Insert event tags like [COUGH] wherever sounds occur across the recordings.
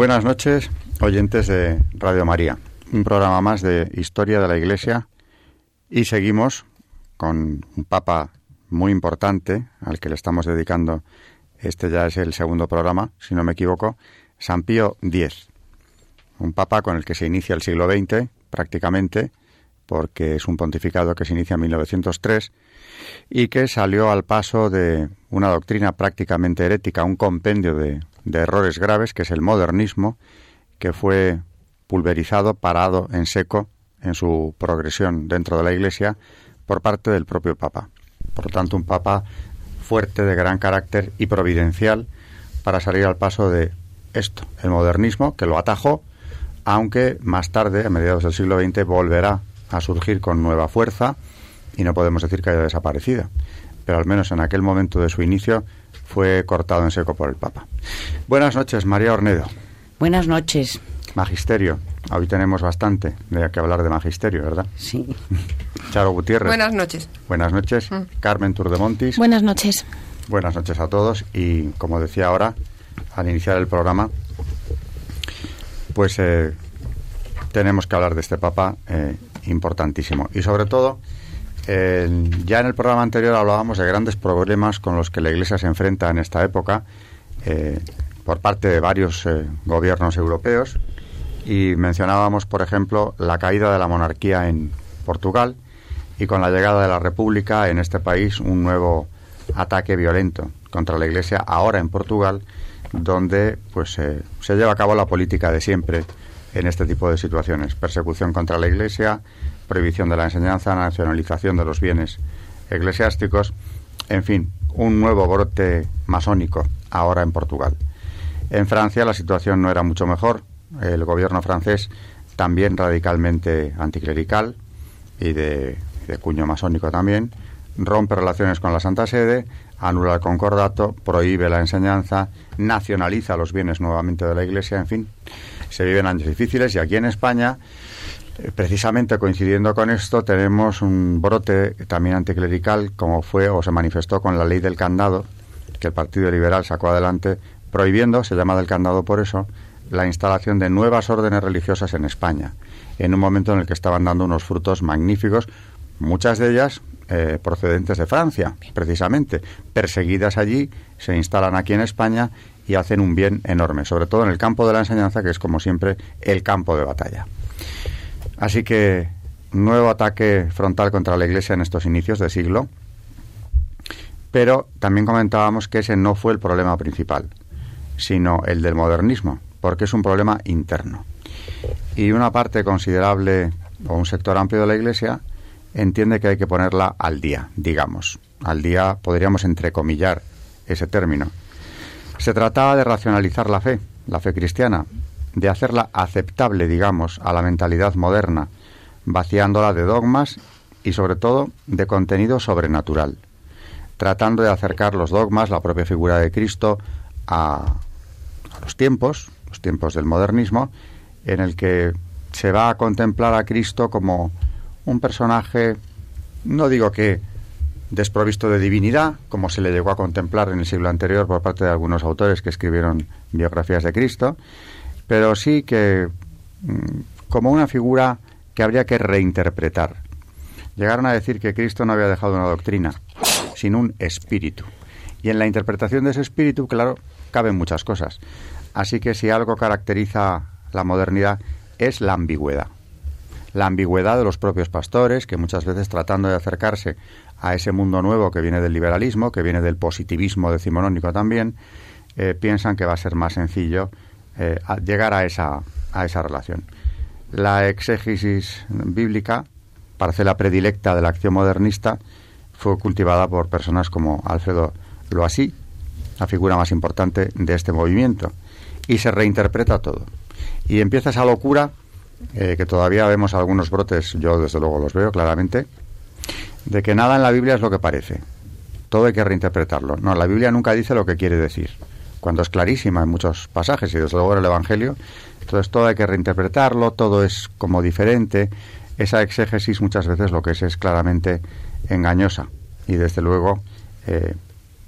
Buenas noches, oyentes de Radio María. Un programa más de Historia de la Iglesia y seguimos con un papa muy importante al que le estamos dedicando, este ya es el segundo programa, si no me equivoco, San Pío X. Un papa con el que se inicia el siglo XX prácticamente, porque es un pontificado que se inicia en 1903 y que salió al paso de una doctrina prácticamente herética, un compendio de de errores graves, que es el modernismo, que fue pulverizado, parado en seco en su progresión dentro de la Iglesia por parte del propio Papa. Por lo tanto, un Papa fuerte, de gran carácter y providencial para salir al paso de esto, el modernismo, que lo atajó, aunque más tarde, a mediados del siglo XX, volverá a surgir con nueva fuerza y no podemos decir que haya desaparecido, pero al menos en aquel momento de su inicio fue cortado en seco por el Papa. Buenas noches, María Ornedo. Buenas noches. Magisterio. Hoy tenemos bastante de que hablar de magisterio, ¿verdad? Sí. Charo Gutiérrez. Buenas noches. Buenas noches. Mm. Carmen Turdemontis. Buenas noches. Buenas noches a todos. Y como decía ahora, al iniciar el programa, pues eh, tenemos que hablar de este Papa eh, importantísimo. Y sobre todo, ya en el programa anterior hablábamos de grandes problemas con los que la Iglesia se enfrenta en esta época eh, por parte de varios eh, gobiernos europeos. Y mencionábamos, por ejemplo, la caída de la monarquía en Portugal y con la llegada de la República en este país un nuevo ataque violento contra la Iglesia ahora en Portugal donde pues eh, se lleva a cabo la política de siempre en este tipo de situaciones. Persecución contra la Iglesia prohibición de la enseñanza, nacionalización de los bienes eclesiásticos, en fin, un nuevo brote masónico ahora en Portugal. En Francia la situación no era mucho mejor. El gobierno francés también radicalmente anticlerical y de, de cuño masónico también, rompe relaciones con la Santa Sede, anula el concordato, prohíbe la enseñanza, nacionaliza los bienes nuevamente de la Iglesia, en fin, se viven años difíciles y aquí en España precisamente coincidiendo con esto, tenemos un brote también anticlerical, como fue o se manifestó con la ley del candado, que el Partido Liberal sacó adelante, prohibiendo, se llama del candado por eso, la instalación de nuevas órdenes religiosas en España, en un momento en el que estaban dando unos frutos magníficos, muchas de ellas eh, procedentes de Francia, precisamente, perseguidas allí, se instalan aquí en España y hacen un bien enorme, sobre todo en el campo de la enseñanza, que es como siempre el campo de batalla. Así que nuevo ataque frontal contra la Iglesia en estos inicios de siglo, pero también comentábamos que ese no fue el problema principal, sino el del modernismo, porque es un problema interno. Y una parte considerable o un sector amplio de la Iglesia entiende que hay que ponerla al día, digamos. Al día podríamos entrecomillar ese término. Se trataba de racionalizar la fe, la fe cristiana, de hacerla aceptable, digamos, a la mentalidad moderna, vaciándola de dogmas y sobre todo de contenido sobrenatural, tratando de acercar los dogmas, la propia figura de Cristo, a, los tiempos, los tiempos del modernismo, en el que se va a contemplar a Cristo como un personaje, no digo que desprovisto de divinidad, como se le llegó a contemplar en el siglo anterior por parte de algunos autores que escribieron biografías de Cristo, pero sí que mm, como una figura que habría que reinterpretar. Llegaron a decir que Cristo no había dejado una doctrina, sino un espíritu. Y en la interpretación de ese espíritu, claro, caben muchas cosas. Así que si algo caracteriza la modernidad es la ambigüedad. La ambigüedad de los propios pastores, que muchas veces tratando de acercarse a ese mundo nuevo que viene del liberalismo, que viene del positivismo decimonónico también, eh, piensan que va a ser más sencillo eh, llegar a esa, a esa relación. La exégesis bíblica parcela predilecta de la acción modernista, fue cultivada por personas como Alfredo Loasí, la figura más importante de este movimiento, y se reinterpreta todo. Y empieza esa locura, eh, que todavía vemos algunos brotes, yo desde luego los veo claramente, de que nada en la Biblia es lo que parece. Todo hay que reinterpretarlo. No, la Biblia nunca dice lo que quiere decir, cuando es clarísima en muchos pasajes y desde luego en el Evangelio. Entonces todo hay que reinterpretarlo, todo es como diferente. Esa exégesis muchas veces lo que es es claramente engañosa y desde luego eh,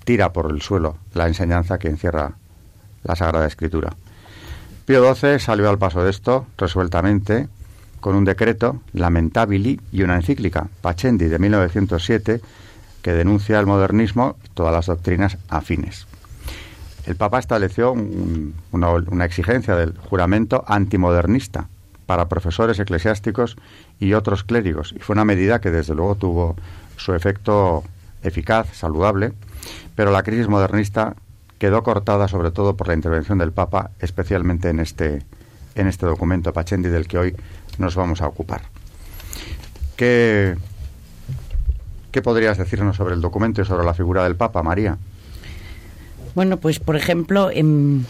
tira por el suelo la enseñanza que encierra la Sagrada Escritura. Pío XII salió al paso de esto resueltamente con un decreto lamentabili y una encíclica, Pacendi, de 1907, que denuncia el modernismo y todas las doctrinas afines. El Papa estableció una, una exigencia del juramento antimodernista para profesores eclesiásticos y otros clérigos, y fue una medida que desde luego tuvo su efecto eficaz, saludable, pero la crisis modernista quedó cortada sobre todo por la intervención del Papa, especialmente en este, en este documento Pachendi del que hoy nos vamos a ocupar. ¿Qué, ¿Qué podrías decirnos sobre el documento y sobre la figura del Papa, María? Bueno, pues por ejemplo, en,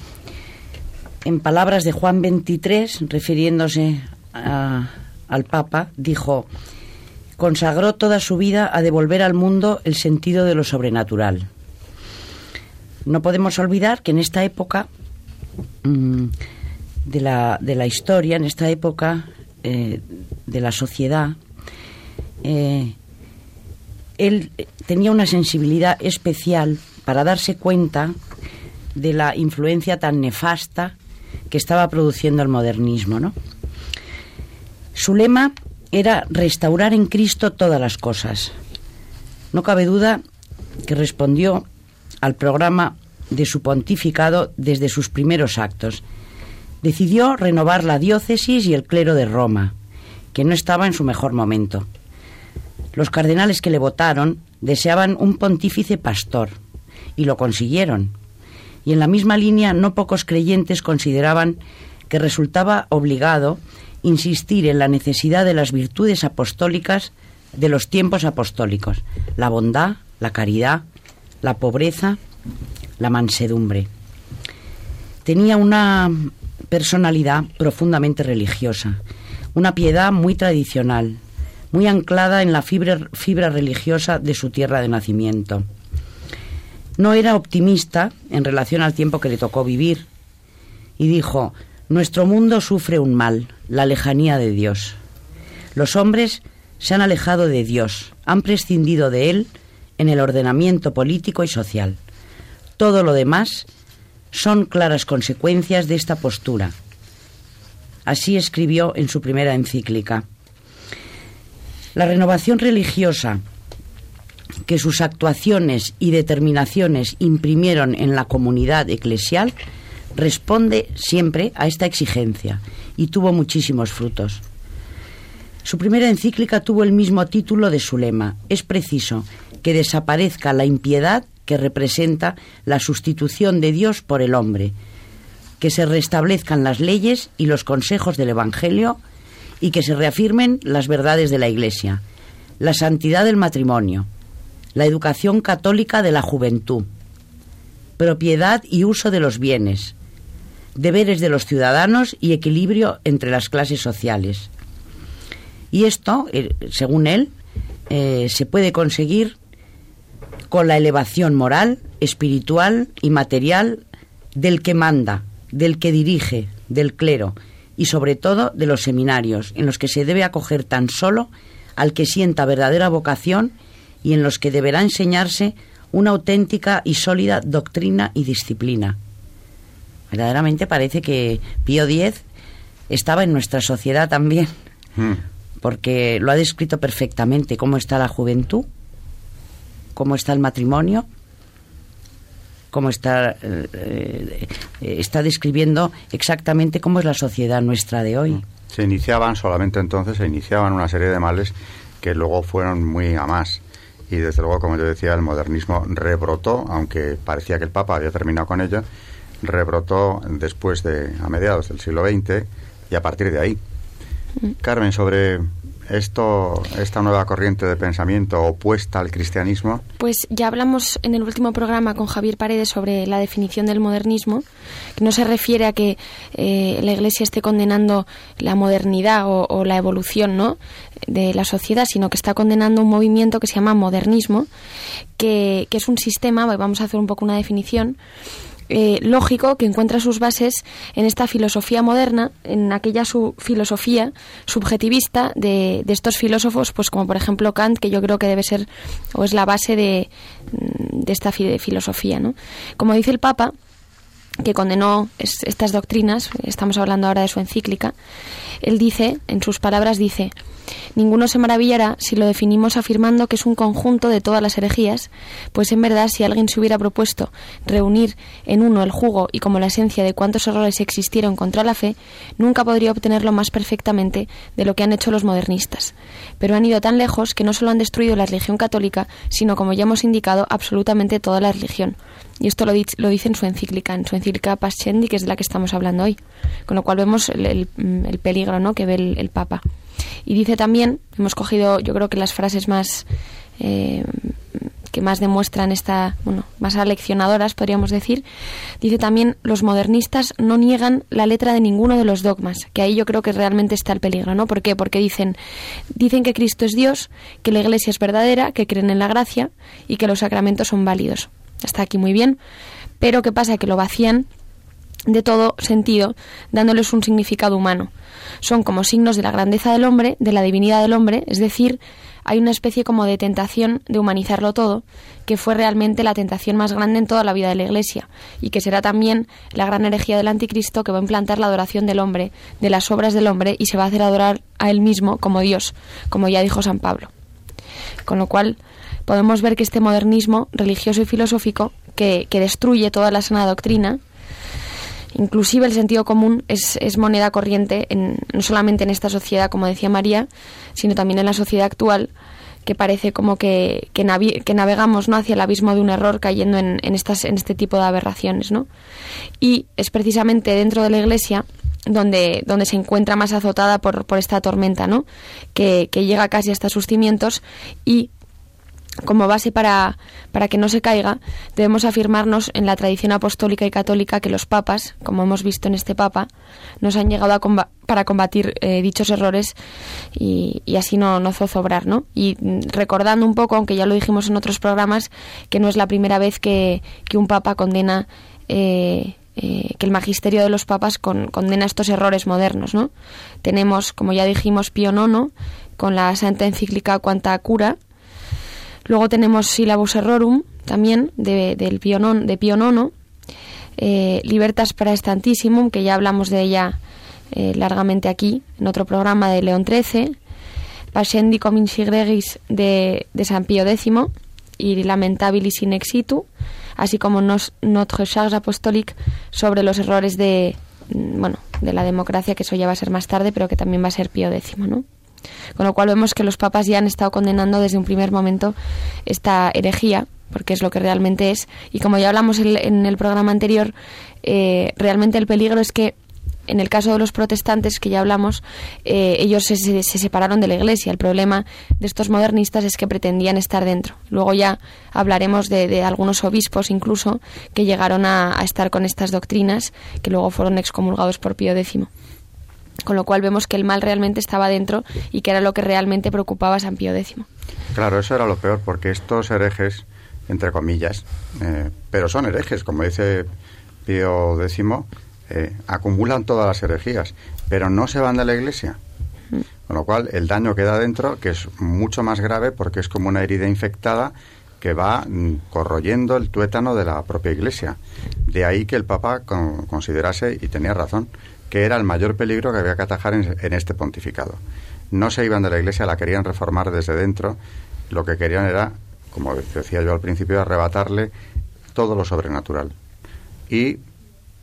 en palabras de Juan 23, refiriéndose al Papa, dijo, consagró toda su vida a devolver al mundo el sentido de lo sobrenatural. No podemos olvidar que en esta época mm, de, la, de, la, historia, en esta época eh, de la sociedad, eh, él tenía una sensibilidad especial para darse cuenta de la influencia tan nefasta que estaba produciendo el modernismo. ¿no? Su lema era restaurar en Cristo todas las cosas. No cabe duda que respondió al programa de su pontificado desde sus primeros actos. Decidió renovar la diócesis y el clero de Roma, que no estaba en su mejor momento. Los cardenales que le votaron deseaban un pontífice pastor, y lo consiguieron. Y en la misma línea no pocos creyentes consideraban que resultaba obligado insistir en la necesidad de las virtudes apostólicas de los tiempos apostólicos, la bondad, la caridad, la pobreza, la mansedumbre. Tenía una personalidad profundamente religiosa, una piedad muy tradicional, muy anclada en la fibra, fibra religiosa de su tierra de nacimiento. No era optimista en relación al tiempo que le tocó vivir y dijo, nuestro mundo sufre un mal, la lejanía de Dios. Los hombres se han alejado de Dios, han prescindido de Él en el ordenamiento político y social. Todo lo demás son claras consecuencias de esta postura. Así escribió en su primera encíclica. La renovación religiosa que sus actuaciones y determinaciones imprimieron en la comunidad eclesial responde siempre a esta exigencia y tuvo muchísimos frutos. Su primera encíclica tuvo el mismo título de su lema. Es preciso que desaparezca la impiedad que representa la sustitución de Dios por el hombre, que se restablezcan las leyes y los consejos del Evangelio y que se reafirmen las verdades de la Iglesia, la santidad del matrimonio, la educación católica de la juventud, propiedad y uso de los bienes, deberes de los ciudadanos y equilibrio entre las clases sociales. Y esto, eh, según él, eh, se puede conseguir con la elevación moral, espiritual y material del que manda, del que dirige, del clero y sobre todo de los seminarios, en los que se debe acoger tan solo al que sienta verdadera vocación y en los que deberá enseñarse una auténtica y sólida doctrina y disciplina. Verdaderamente parece que Pío X estaba en nuestra sociedad también, hmm. porque lo ha descrito perfectamente cómo está la juventud, cómo está el matrimonio, cómo está eh, eh, está describiendo exactamente cómo es la sociedad nuestra de hoy. Se iniciaban solamente entonces se iniciaban una serie de males que luego fueron muy a más y desde luego como yo decía el modernismo rebrotó aunque parecía que el Papa había terminado con ello rebrotó después de, a mediados del siglo XX y a partir de ahí. Mm. Carmen, sobre esto, esta nueva corriente de pensamiento opuesta al cristianismo? Pues ya hablamos en el último programa con Javier Paredes sobre la definición del modernismo, que no se refiere a que eh, la Iglesia esté condenando la modernidad o, la evolución ¿no? de la sociedad, sino que está condenando un movimiento que se llama modernismo, que, que es un sistema, vamos a hacer un poco una definición, eh, lógico que encuentra sus bases en esta filosofía moderna, en aquella su filosofía subjetivista de, estos filósofos, pues como por ejemplo Kant, que yo creo que debe ser o es la base de, de esta filosofía. ¿no? Como dice el Papa, que condenó estas doctrinas, estamos hablando ahora de su encíclica, él dice, en sus palabras dice, Ninguno se maravillará si lo definimos afirmando que es un conjunto de todas las herejías, pues en verdad si alguien se hubiera propuesto reunir en uno el jugo y como la esencia de cuántos errores existieron contra la fe, nunca podría obtenerlo más perfectamente de lo que han hecho los modernistas. Pero han ido tan lejos que no solo han destruido la religión católica, sino, como ya hemos indicado, absolutamente toda la religión. Y esto lo, dice en su encíclica, en su encíclica Pascendi, que es de la que estamos hablando hoy. Con lo cual vemos el, peligro ¿no? que ve el Papa. Y dice también, hemos cogido yo creo que las frases más eh, que más demuestran esta, bueno, más aleccionadoras, podríamos decir, dice también los modernistas no niegan la letra de ninguno de los dogmas, que ahí yo creo que realmente está el peligro, ¿no? ¿Por qué? Porque dicen, dicen que Cristo es Dios, que la Iglesia es verdadera, que creen en la gracia y que los sacramentos son válidos. Está aquí muy bien, pero ¿qué pasa? Que lo vacían de todo sentido, dándoles un significado humano. Son como signos de la grandeza del hombre, de la divinidad del hombre, es decir, hay una especie como de tentación de humanizarlo todo, que fue realmente la tentación más grande en toda la vida de la Iglesia, y que será también la gran herejía del anticristo que va a implantar la adoración del hombre, de las obras del hombre, y se va a hacer adorar a él mismo como Dios, como ya dijo San Pablo. Con lo cual, podemos ver que este modernismo religioso y filosófico, que, que destruye toda la sana doctrina, Inclusive el sentido común es, moneda corriente en, no solamente en esta sociedad, como decía María, sino también en la sociedad actual, que parece como que, que, navegamos ¿no? hacia el abismo de un error cayendo en, estas, en este tipo de aberraciones. ¿no? Y es precisamente dentro de la Iglesia donde, donde se encuentra más azotada por, por esta tormenta, ¿no? que, que llega casi hasta sus cimientos y como base para, para, que no se caiga, debemos afirmarnos en la tradición apostólica y católica que los papas, como hemos visto en este papa, nos han llegado a para combatir eh, dichos errores y, así no, no zozobrar, ¿no? Y recordando un poco, aunque ya lo dijimos en otros programas, que no es la primera vez que, que un papa condena eh, eh, que el magisterio de los papas condena estos errores modernos, ¿no? Tenemos, como ya dijimos, Pío IX con la Santa Encíclica Quanta Cura, Luego tenemos Syllabus Errorum, también, de, del Pío, de IX, eh, Libertas Praestantissimum, que ya hablamos de ella eh, largamente aquí, en otro programa de León XIII, Pascendi Cominci Gregis de, de San Pío X y Lamentabilis in exitu, así como nos, Notre Charge Apostolique sobre los errores de, mm, bueno, de la democracia, que eso ya va a ser más tarde, pero que también va a ser Pío X, ¿no? Con lo cual vemos que los papas ya han estado condenando desde un primer momento esta herejía, porque es lo que realmente es. Y como ya hablamos en el programa anterior, eh, realmente el peligro es que en el caso de los protestantes que ya hablamos, eh, ellos se, separaron de la Iglesia. El problema de estos modernistas es que pretendían estar dentro. Luego ya hablaremos de, algunos obispos incluso que llegaron a, a, estar con estas doctrinas, que luego fueron excomulgados por Pío X. Con lo cual vemos que el mal realmente estaba dentro y que era lo que realmente preocupaba a San Pío X. Claro, eso era lo peor, porque estos herejes, entre comillas, eh, pero son herejes, como dice Pío X, eh, acumulan todas las herejías, pero no se van de la iglesia. Mm. Con lo cual, el daño queda dentro, que es mucho más grave porque es como una herida infectada que va mm, corroyendo el tuétano de la propia iglesia. De ahí que el Papa considerase, y tenía razón, que era el mayor peligro que había que atajar en, este pontificado. No se iban de la Iglesia, la querían reformar desde dentro. Lo que querían era, como decía yo al principio, arrebatarle todo lo sobrenatural. Y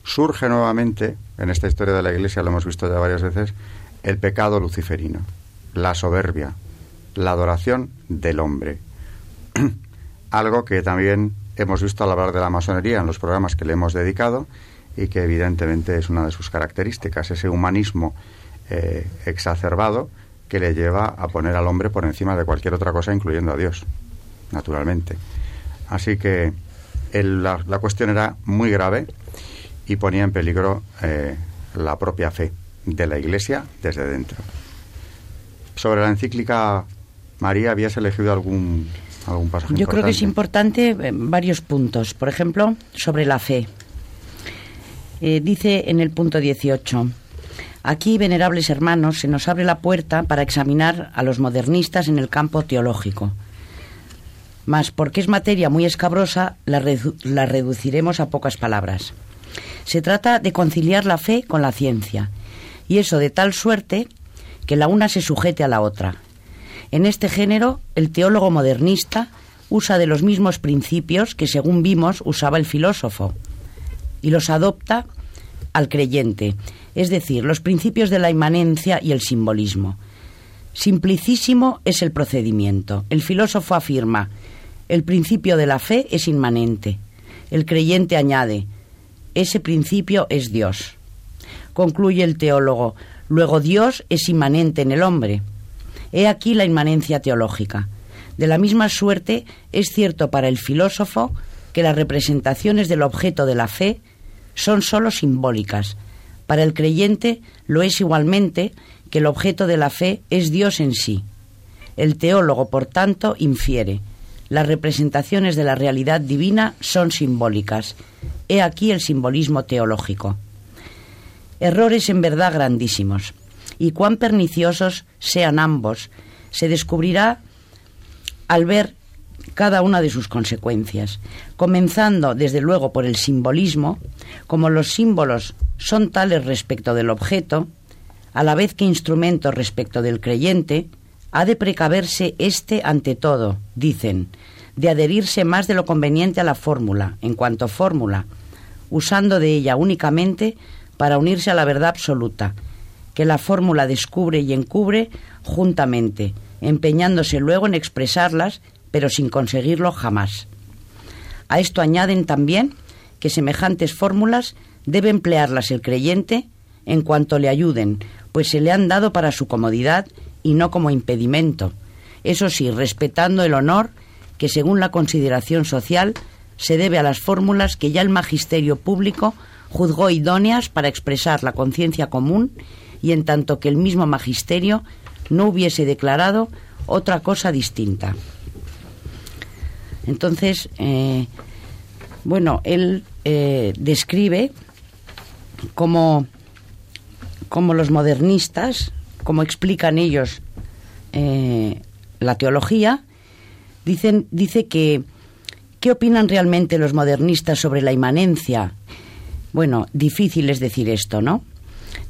surge nuevamente, en esta historia de la Iglesia, lo hemos visto ya varias veces, el pecado luciferino, la soberbia, la adoración del hombre. [CLEARS THROAT] Algo que también hemos visto al hablar de la masonería en los programas que le hemos dedicado y que evidentemente es una de sus características, ese humanismo eh, exacerbado que le lleva a poner al hombre por encima de cualquier otra cosa, incluyendo a Dios, naturalmente. Así que la, cuestión era muy grave y ponía en peligro eh, la propia fe de la Iglesia desde dentro. Sobre la encíclica María, ¿habías elegido algún, algún pasaje? Yo creo que es importante eh, varios puntos. Por ejemplo, sobre la fe. Eh, dice en el punto 18, aquí, venerables hermanos, se nos abre la puerta para examinar a los modernistas en el campo teológico. Mas, porque es materia muy escabrosa, la, la reduciremos a pocas palabras. Se trata de conciliar la fe con la ciencia, y eso de tal suerte que la una se sujete a la otra. En este género, el teólogo modernista usa de los mismos principios que, según vimos, usaba el filósofo, y los adopta al creyente, es decir, los principios de la inmanencia y el simbolismo. Simplicísimo es el procedimiento. El filósofo afirma, el principio de la fe es inmanente. El creyente añade, ese principio es Dios. Concluye el teólogo, luego Dios es inmanente en el hombre. He aquí la inmanencia teológica. De la misma suerte es cierto para el filósofo que las representaciones del objeto de la fe son sólo simbólicas. Para el creyente lo es igualmente que el objeto de la fe es Dios en sí. El teólogo, por tanto, infiere, las representaciones de la realidad divina son simbólicas. He aquí el simbolismo teológico. Errores en verdad grandísimos. Y cuán perniciosos sean ambos, se descubrirá al ver cada una de sus consecuencias, comenzando desde luego por el simbolismo, como los símbolos son tales respecto del objeto, a la vez que instrumentos respecto del creyente, ha de precaverse éste ante todo, dicen, de adherirse más de lo conveniente a la fórmula, en cuanto fórmula, usando de ella únicamente para unirse a la verdad absoluta, que la fórmula descubre y encubre juntamente, empeñándose luego en expresarlas pero sin conseguirlo jamás. A esto añaden también que semejantes fórmulas debe emplearlas el creyente en cuanto le ayuden, pues se le han dado para su comodidad y no como impedimento. Eso sí, respetando el honor que según la consideración social se debe a las fórmulas que ya el magisterio público juzgó idóneas para expresar la conciencia común y en tanto que el mismo magisterio no hubiese declarado otra cosa distinta. Entonces, eh, bueno, él eh, describe cómo, los modernistas, cómo explican ellos eh, la teología, dicen, dice que ¿qué opinan realmente los modernistas sobre la inmanencia? Bueno, difícil es decir esto, ¿no?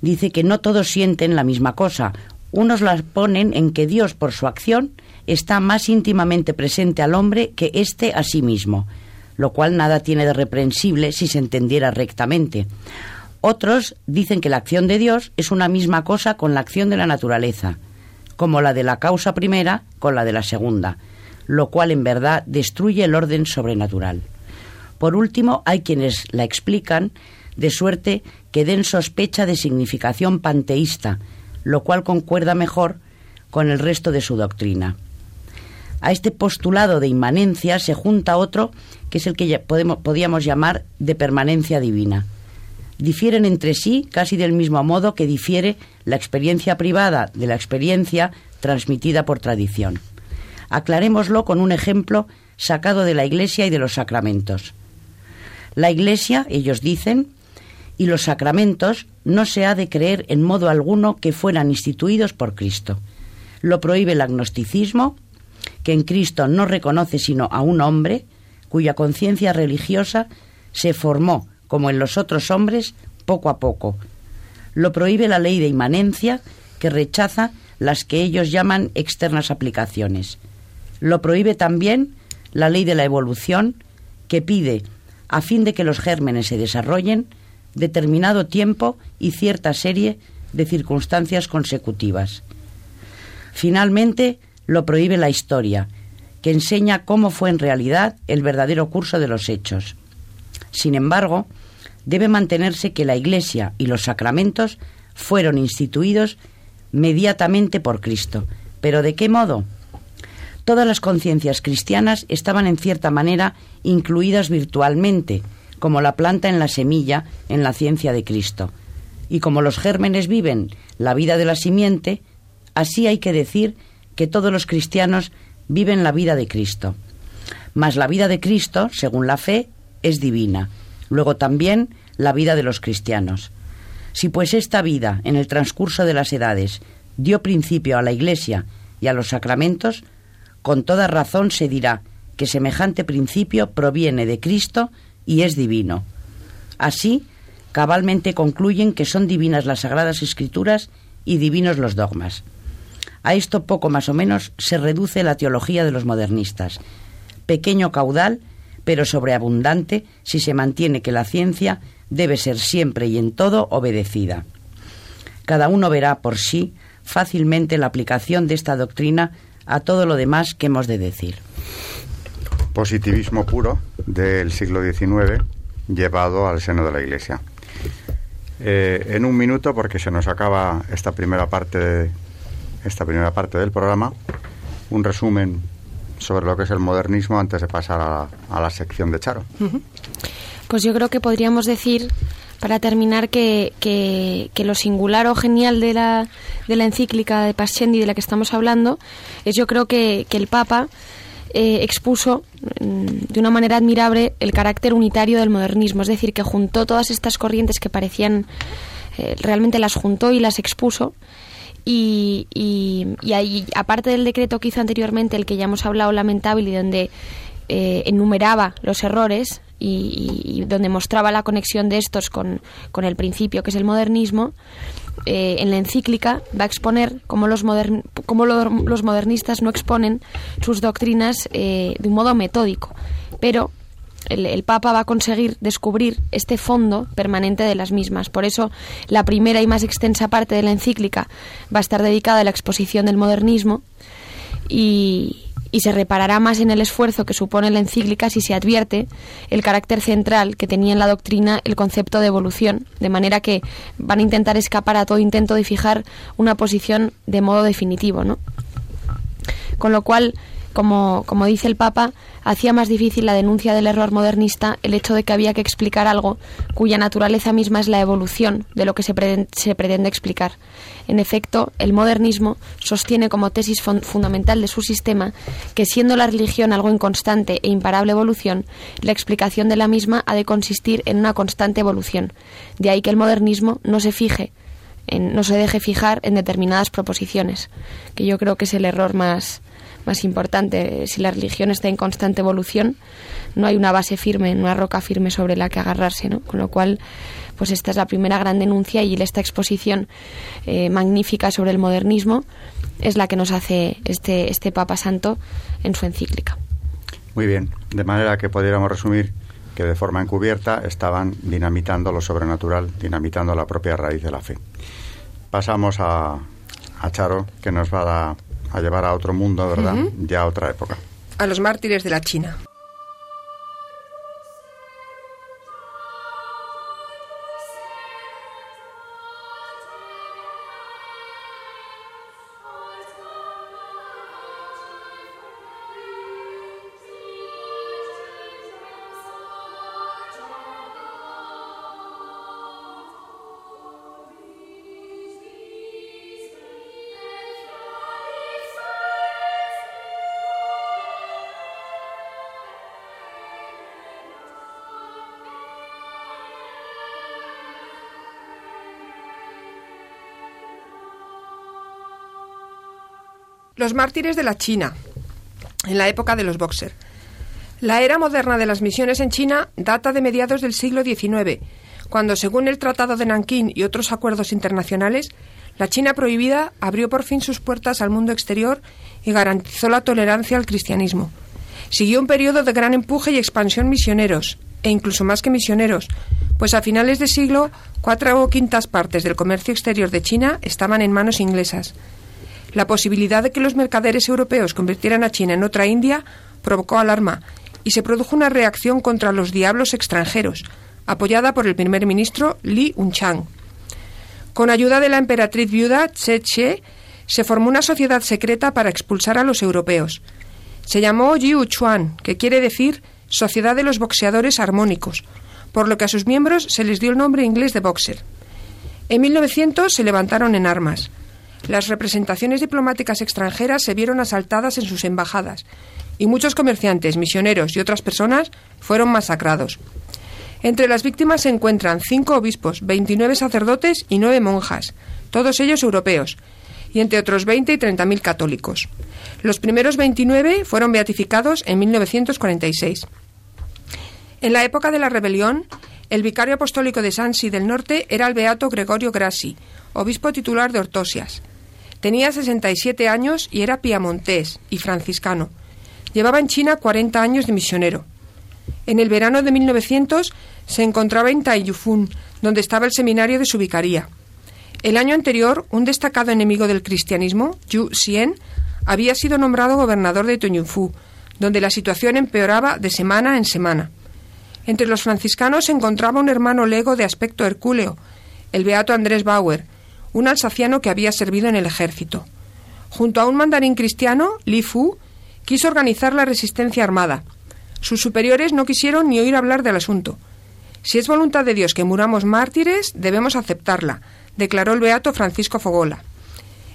Dice que no todos sienten la misma cosa. Unos las ponen en que Dios, por su acción, está más íntimamente presente al hombre que éste a sí mismo, lo cual nada tiene de reprensible si se entendiera rectamente. Otros dicen que la acción de Dios es una misma cosa con la acción de la naturaleza, como la de la causa primera con la de la segunda, lo cual en verdad destruye el orden sobrenatural. Por último, hay quienes la explican de suerte que den sospecha de significación panteísta, lo cual concuerda mejor con el resto de su doctrina. A este postulado de inmanencia se junta otro que es el que podemos, podíamos llamar de permanencia divina. Difieren entre sí casi del mismo modo que difiere la experiencia privada de la experiencia transmitida por tradición. Aclarémoslo con un ejemplo sacado de la Iglesia y de los sacramentos. La Iglesia, ellos dicen, y los sacramentos no se ha de creer en modo alguno que fueran instituidos por Cristo. Lo prohíbe el agnosticismo, que en Cristo no reconoce sino a un hombre cuya conciencia religiosa se formó, como en los otros hombres, poco a poco. Lo prohíbe la ley de inmanencia, que rechaza las que ellos llaman externas aplicaciones. Lo prohíbe también la ley de la evolución, que pide, a fin de que los gérmenes se desarrollen, determinado tiempo y cierta serie de circunstancias consecutivas. Finalmente, lo prohíbe la historia, que enseña cómo fue en realidad el verdadero curso de los hechos. Sin embargo, debe mantenerse que la Iglesia y los sacramentos fueron instituidos mediatamente por Cristo. ¿Pero de qué modo? Todas las conciencias cristianas estaban en cierta manera incluidas virtualmente, como la planta en la semilla en la ciencia de Cristo. Y como los gérmenes viven la vida de la simiente, así hay que decir que todos los cristianos viven la vida de Cristo. Mas la vida de Cristo, según la fe, es divina. Luego también la vida de los cristianos. Si pues esta vida, en el transcurso de las edades, dio principio a la Iglesia y a los sacramentos, con toda razón se dirá que semejante principio proviene de Cristo y es divino. Así, cabalmente concluyen que son divinas las sagradas escrituras y divinos los dogmas. A esto poco más o menos se reduce la teología de los modernistas. Pequeño caudal, pero sobreabundante si se mantiene que la ciencia debe ser siempre y en todo obedecida. Cada uno verá por sí fácilmente la aplicación de esta doctrina a todo lo demás que hemos de decir. Positivismo puro del siglo XIX llevado al seno de la Iglesia. Eh, en un minuto, porque se nos acaba esta primera parte, esta primera parte del programa, un resumen sobre lo que es el modernismo antes de pasar a, la sección de Charo. Pues yo creo que podríamos decir, para terminar, que, que, lo singular o genial de la, de la encíclica de Pascendi de la que estamos hablando es yo creo que, que el Papa eh, expuso mm, de una manera admirable el carácter unitario del modernismo, es decir, que juntó todas estas corrientes que parecían, eh, realmente las juntó y las expuso. Y, ahí, aparte del decreto que hizo anteriormente, el que ya hemos hablado, lamentable, y donde eh, enumeraba los errores, y, donde mostraba la conexión de estos con, el principio que es el modernismo, eh, en la encíclica va a exponer cómo los, los modernistas no exponen sus doctrinas eh, de un modo metódico, pero el, Papa va a conseguir descubrir este fondo permanente de las mismas. Por eso, la primera y más extensa parte de la encíclica va a estar dedicada a la exposición del modernismo y, y se reparará más en el esfuerzo que supone la encíclica si se advierte el carácter central que tenía en la doctrina el concepto de evolución, de manera que van a intentar escapar a todo intento de fijar una posición de modo definitivo, ¿no? Con lo cual, como, dice el Papa, hacía más difícil la denuncia del error modernista el hecho de que había que explicar algo cuya naturaleza misma es la evolución de lo que se pretende, explicar. En efecto, el modernismo sostiene como tesis fundamental de su sistema que siendo la religión algo en constante e imparable evolución, la explicación de la misma ha de consistir en una constante evolución. De ahí que el modernismo no se fije, no se deje fijar en determinadas proposiciones, que yo creo que es el error más, más importante. Si la religión está en constante evolución, no hay una base firme, una roca firme sobre la que agarrarse, ¿no? Con lo cual, pues esta es la primera gran denuncia y esta exposición eh, magnífica sobre el modernismo es la que nos hace este, este Papa Santo en su encíclica. Muy bien, de manera que pudiéramos resumir que de forma encubierta estaban dinamitando lo sobrenatural, dinamitando la propia raíz de la fe. Pasamos a, a Charo, que nos va a dar a llevar a otro mundo, ¿verdad? Ya a otra época. A los mártires de la China. Los mártires de la China, en la época de los boxer. La era moderna de las misiones en China data de mediados del siglo XIX, cuando, según el Tratado de Nankín y otros acuerdos internacionales, la China prohibida abrió por fin sus puertas al mundo exterior y garantizó la tolerancia al cristianismo. Siguió un periodo de gran empuje y expansión misioneros, e incluso más que misioneros, pues a finales de siglo cuatro o quintas partes del comercio exterior de China estaban en manos inglesas. La posibilidad de que los mercaderes europeos convirtieran a China en otra India provocó alarma y se produjo una reacción contra los diablos extranjeros, apoyada por el primer ministro Li Unchang. Con ayuda de la emperatriz viuda Tse se formó una sociedad secreta para expulsar a los europeos. Se llamó Jiu Chuan, que quiere decir Sociedad de los Boxeadores Armónicos, por lo que a sus miembros se les dio el nombre inglés de boxer. En 1900 se levantaron en armas. Las representaciones diplomáticas extranjeras se vieron asaltadas en sus embajadas y muchos comerciantes, misioneros y otras personas fueron masacrados. Entre las víctimas se encuentran cinco obispos, 29 sacerdotes y nueve monjas, todos ellos europeos, y entre otros 20 y 30 mil católicos. Los primeros 29 fueron beatificados en 1946. En la época de la rebelión, el vicario apostólico de Sansi del Norte era el beato Gregorio Grassi, obispo titular de Ortosias. Tenía 67 años y era piamontés y franciscano. Llevaba en China 40 años de misionero. En el verano de 1900 se encontraba en Taiyufun, donde estaba el seminario de su vicaría. El año anterior, un destacado enemigo del cristianismo, Yu Xian, había sido nombrado gobernador de Toñunfu, donde la situación empeoraba de semana en semana. Entre los franciscanos se encontraba un hermano lego de aspecto hercúleo, el beato Andrés Bauer, un alsaciano que había servido en el ejército. Junto a un mandarín cristiano, Li Fu, quiso organizar la resistencia armada. Sus superiores no quisieron ni oír hablar del asunto. Si es voluntad de Dios que muramos mártires, debemos aceptarla, declaró el beato Francisco Fogola.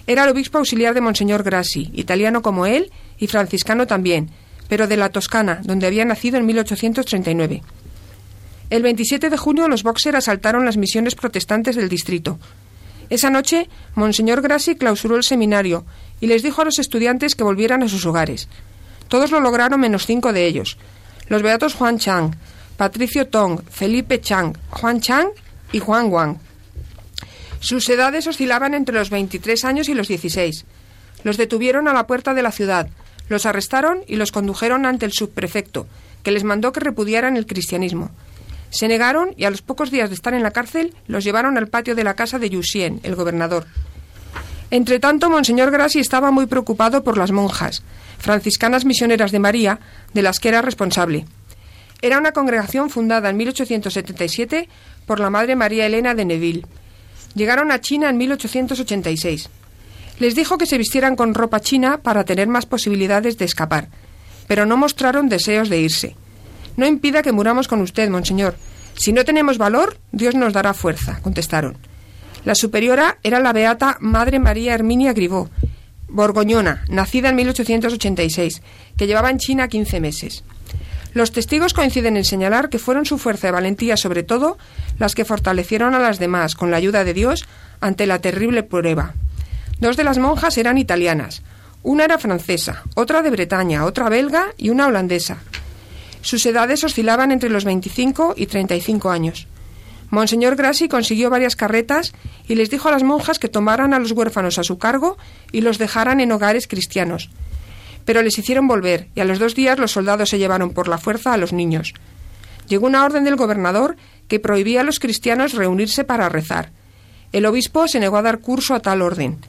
Era el obispo auxiliar de Monseñor Grassi, italiano como él y franciscano también, pero de la Toscana, donde había nacido en 1839. El 27 de junio los Boxer asaltaron las misiones protestantes del distrito. Esa noche, Monseñor Grassi clausuró el seminario y les dijo a los estudiantes que volvieran a sus hogares. Todos lo lograron menos cinco de ellos. Los beatos Juan Chang, Patricio Tong, Felipe Chang, Juan Chang y Juan Wang. Sus edades oscilaban entre los 23 años y los 16. Los detuvieron a la puerta de la ciudad, los arrestaron y los condujeron ante el subprefecto, que les mandó que repudiaran el cristianismo. Se negaron y a los pocos días de estar en la cárcel los llevaron al patio de la casa de Yusien, el gobernador. Entretanto, Monseñor Grassi estaba muy preocupado por las monjas, franciscanas misioneras de María, de las que era responsable. Era una congregación fundada en 1877 por la Madre María Elena de Neville. Llegaron a China en 1886. Les dijo que se vistieran con ropa china para tener más posibilidades de escapar, pero no mostraron deseos de irse. No impida que muramos con usted, monseñor. Si no tenemos valor, Dios nos dará fuerza, contestaron. La superiora era la beata Madre María Herminia Gribó, borgoñona, nacida en 1886, que llevaba en China 15 meses. Los testigos coinciden en señalar que fueron su fuerza y valentía, sobre todo, las que fortalecieron a las demás, con la ayuda de Dios, ante la terrible prueba. Dos de las monjas eran italianas. Una era francesa, otra de Bretaña, otra belga y una holandesa. Sus edades oscilaban entre los 25 y 35 años. Monseñor Grassi consiguió varias carretas y les dijo a las monjas que tomaran a los huérfanos a su cargo y los dejaran en hogares cristianos. Pero les hicieron volver y a los dos días los soldados se llevaron por la fuerza a los niños. Llegó una orden del gobernador que prohibía a los cristianos reunirse para rezar. El obispo se negó a dar curso a tal orden.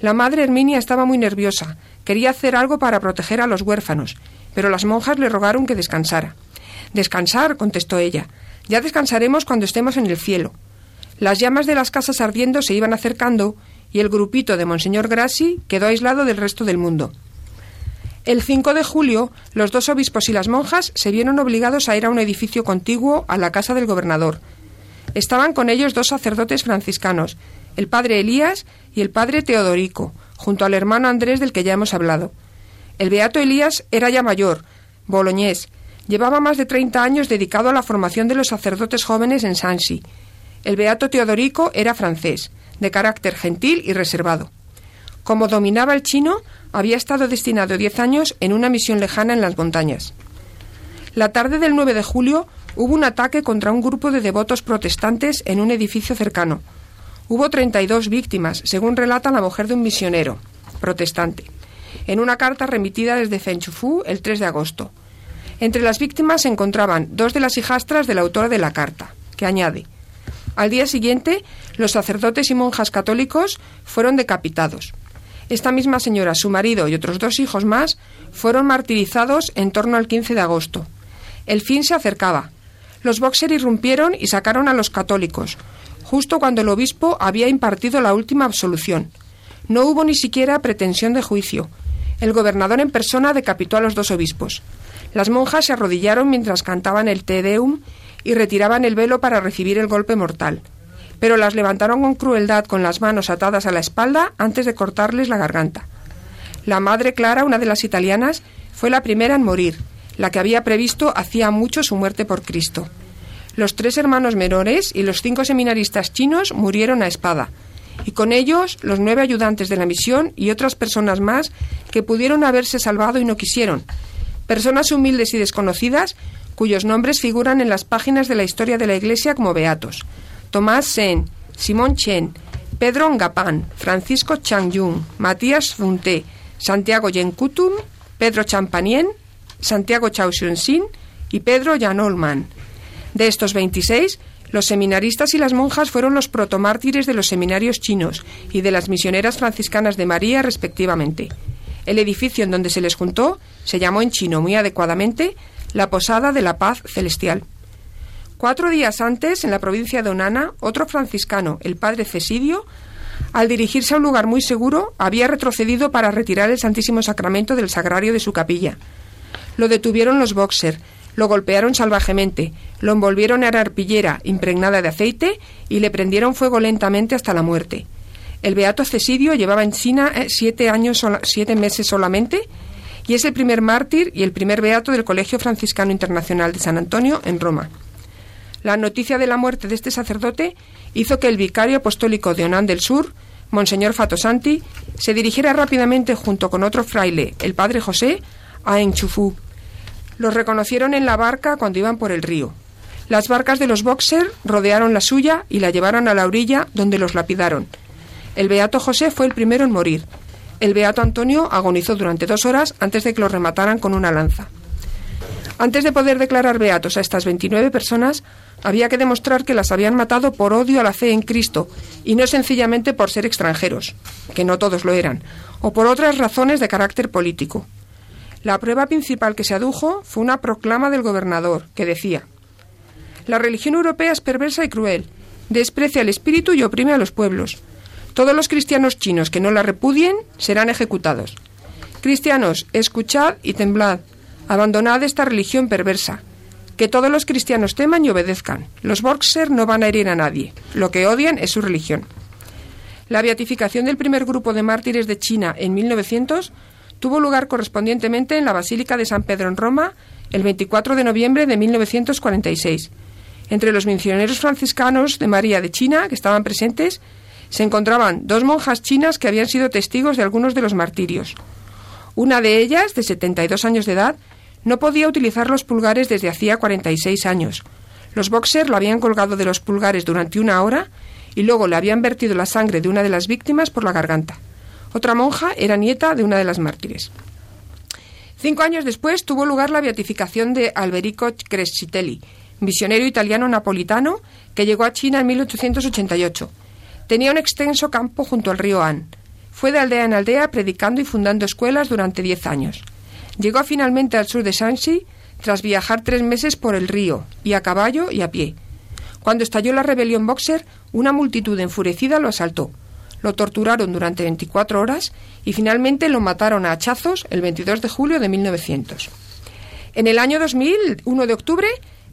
La madre Herminia estaba muy nerviosa. Quería hacer algo para proteger a los huérfanos, pero las monjas le rogaron que descansara. Descansar, contestó ella. Ya descansaremos cuando estemos en el cielo. Las llamas de las casas ardiendo se iban acercando y el grupito de Monseñor Grassi quedó aislado del resto del mundo. El 5 de julio, los dos obispos y las monjas se vieron obligados a ir a un edificio contiguo a la casa del gobernador. Estaban con ellos dos sacerdotes franciscanos, el padre Elías y el padre Teodorico, junto al hermano Andrés del que ya hemos hablado. El beato Elías era ya mayor, boloñés, llevaba más de treinta años dedicado a la formación de los sacerdotes jóvenes en Sansi. El beato Teodorico era francés, de carácter gentil y reservado. Como dominaba el chino, había estado destinado diez años en una misión lejana en las montañas. La tarde del 9 de julio hubo un ataque contra un grupo de devotos protestantes en un edificio cercano. Hubo 32 víctimas, según relata la mujer de un misionero protestante, en una carta remitida desde Fenchufu el 3 de agosto. Entre las víctimas se encontraban dos de las hijastras de la autora de la carta, que añade Al día siguiente, los sacerdotes y monjas católicos fueron decapitados. Esta misma señora, su marido y otros dos hijos más fueron martirizados en torno al 15 de agosto. El fin se acercaba. Los Boxer irrumpieron y sacaron a los católicos, justo cuando el obispo había impartido la última absolución. No hubo ni siquiera pretensión de juicio. El gobernador en persona decapitó a los dos obispos. Las monjas se arrodillaron mientras cantaban el Te Deum y retiraban el velo para recibir el golpe mortal. Pero las levantaron con crueldad con las manos atadas a la espalda antes de cortarles la garganta. La madre Clara, una de las italianas, fue la primera en morir, la que había previsto hacía mucho su muerte por Cristo. Los tres hermanos menores y los cinco seminaristas chinos murieron a espada, y con ellos los nueve ayudantes de la misión y otras personas más que pudieron haberse salvado y no quisieron, personas humildes y desconocidas cuyos nombres figuran en las páginas de la historia de la Iglesia como beatos. Tomás Sen, Simón Chen, Pedro Ngapán, Francisco Changyung, Matías Funté, Santiago Yenkutum, Pedro Champanien, Santiago Sin y Pedro Janolman. De estos 26, los seminaristas y las monjas fueron los protomártires de los seminarios chinos y de las misioneras franciscanas de María, respectivamente. El edificio en donde se les juntó se llamó en chino muy adecuadamente la Posada de la Paz Celestial. Cuatro días antes, en la provincia de Onana, otro franciscano, el padre Cesidio, al dirigirse a un lugar muy seguro, había retrocedido para retirar el Santísimo Sacramento del sagrario de su capilla. Lo detuvieron los boxer, lo golpearon salvajemente, lo envolvieron en arpillera impregnada de aceite y le prendieron fuego lentamente hasta la muerte. El beato Cesidio llevaba en China eh, siete años, siete meses solamente y es el primer mártir y el primer beato del Colegio Franciscano Internacional de San Antonio en Roma. La noticia de la muerte de este sacerdote hizo que el vicario apostólico de Onán del Sur, Monseñor Fatosanti, se dirigiera rápidamente junto con otro fraile, el padre José, a Enchufú. Los reconocieron en la barca cuando iban por el río. Las barcas de los boxer rodearon la suya y la llevaron a la orilla donde los lapidaron. El beato José fue el primero en morir, el beato Antonio agonizó durante dos horas antes de que lo remataran con una lanza. Antes de poder declarar beatos a estas 29 personas, había que demostrar que las habían matado por odio a la fe en Cristo y no sencillamente por ser extranjeros, que no todos lo eran, o por otras razones de carácter político. La prueba principal que se adujo fue una proclama del gobernador, que decía La religión europea es perversa y cruel, desprecia el espíritu y oprime a los pueblos. Todos los cristianos chinos que no la repudien serán ejecutados. Cristianos, escuchad y temblad. Abandonad esta religión perversa. Que todos los cristianos teman y obedezcan. Los Boxer no van a herir a nadie. Lo que odian es su religión. La beatificación del primer grupo de mártires de China en 1900 tuvo lugar correspondientemente en la Basílica de San Pedro en Roma el 24 de noviembre de 1946. Entre los misioneros franciscanos de María de China que estaban presentes se encontraban dos monjas chinas que habían sido testigos de algunos de los martirios. Una de ellas, de 72 años de edad, no podía utilizar los pulgares desde hacía 46 años. Los boxers lo habían colgado de los pulgares durante una hora y luego le habían vertido la sangre de una de las víctimas por la garganta. Otra monja era nieta de una de las mártires. Cinco años después tuvo lugar la beatificación de Alberico Crescitelli, misionero italiano napolitano que llegó a China en 1888 Tenía un extenso campo junto al río An. Fue de aldea en aldea predicando y fundando escuelas durante diez años. Llegó finalmente al sur de Shanxi tras viajar tres meses por el río, y a caballo y a pie. Cuando estalló la rebelión Boxer, una multitud enfurecida lo asaltó. Lo torturaron durante 24 horas y finalmente lo mataron a hachazos el 22 de julio de 1900. En el año 2000, 1 de octubre,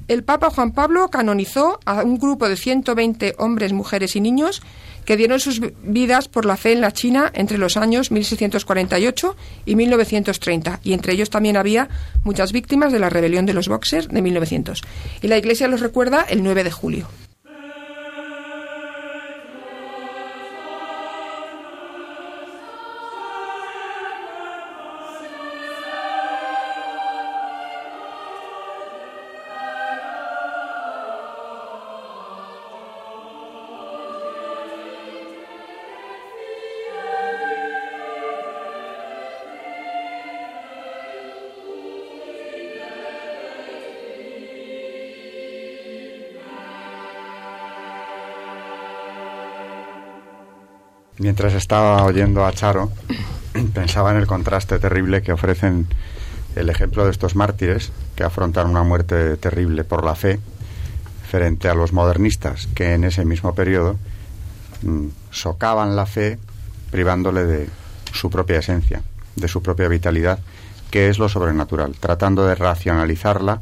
el Papa Juan Pablo canonizó a un grupo de 120 hombres, mujeres y niños que dieron sus vidas por la fe en la China entre los años 1648 y 1930, y entre ellos también había muchas víctimas de la rebelión de los Boxers de 1900. Y la Iglesia los recuerda el 9 de julio. Mientras estaba oyendo a Charo, [CLEARS THROAT] pensaba en el contraste terrible que ofrecen el ejemplo de estos mártires que afrontan una muerte terrible por la fe frente a los modernistas que en ese mismo periodo mm, socavan la fe privándole de su propia esencia, de su propia vitalidad, que es lo sobrenatural, tratando de racionalizarla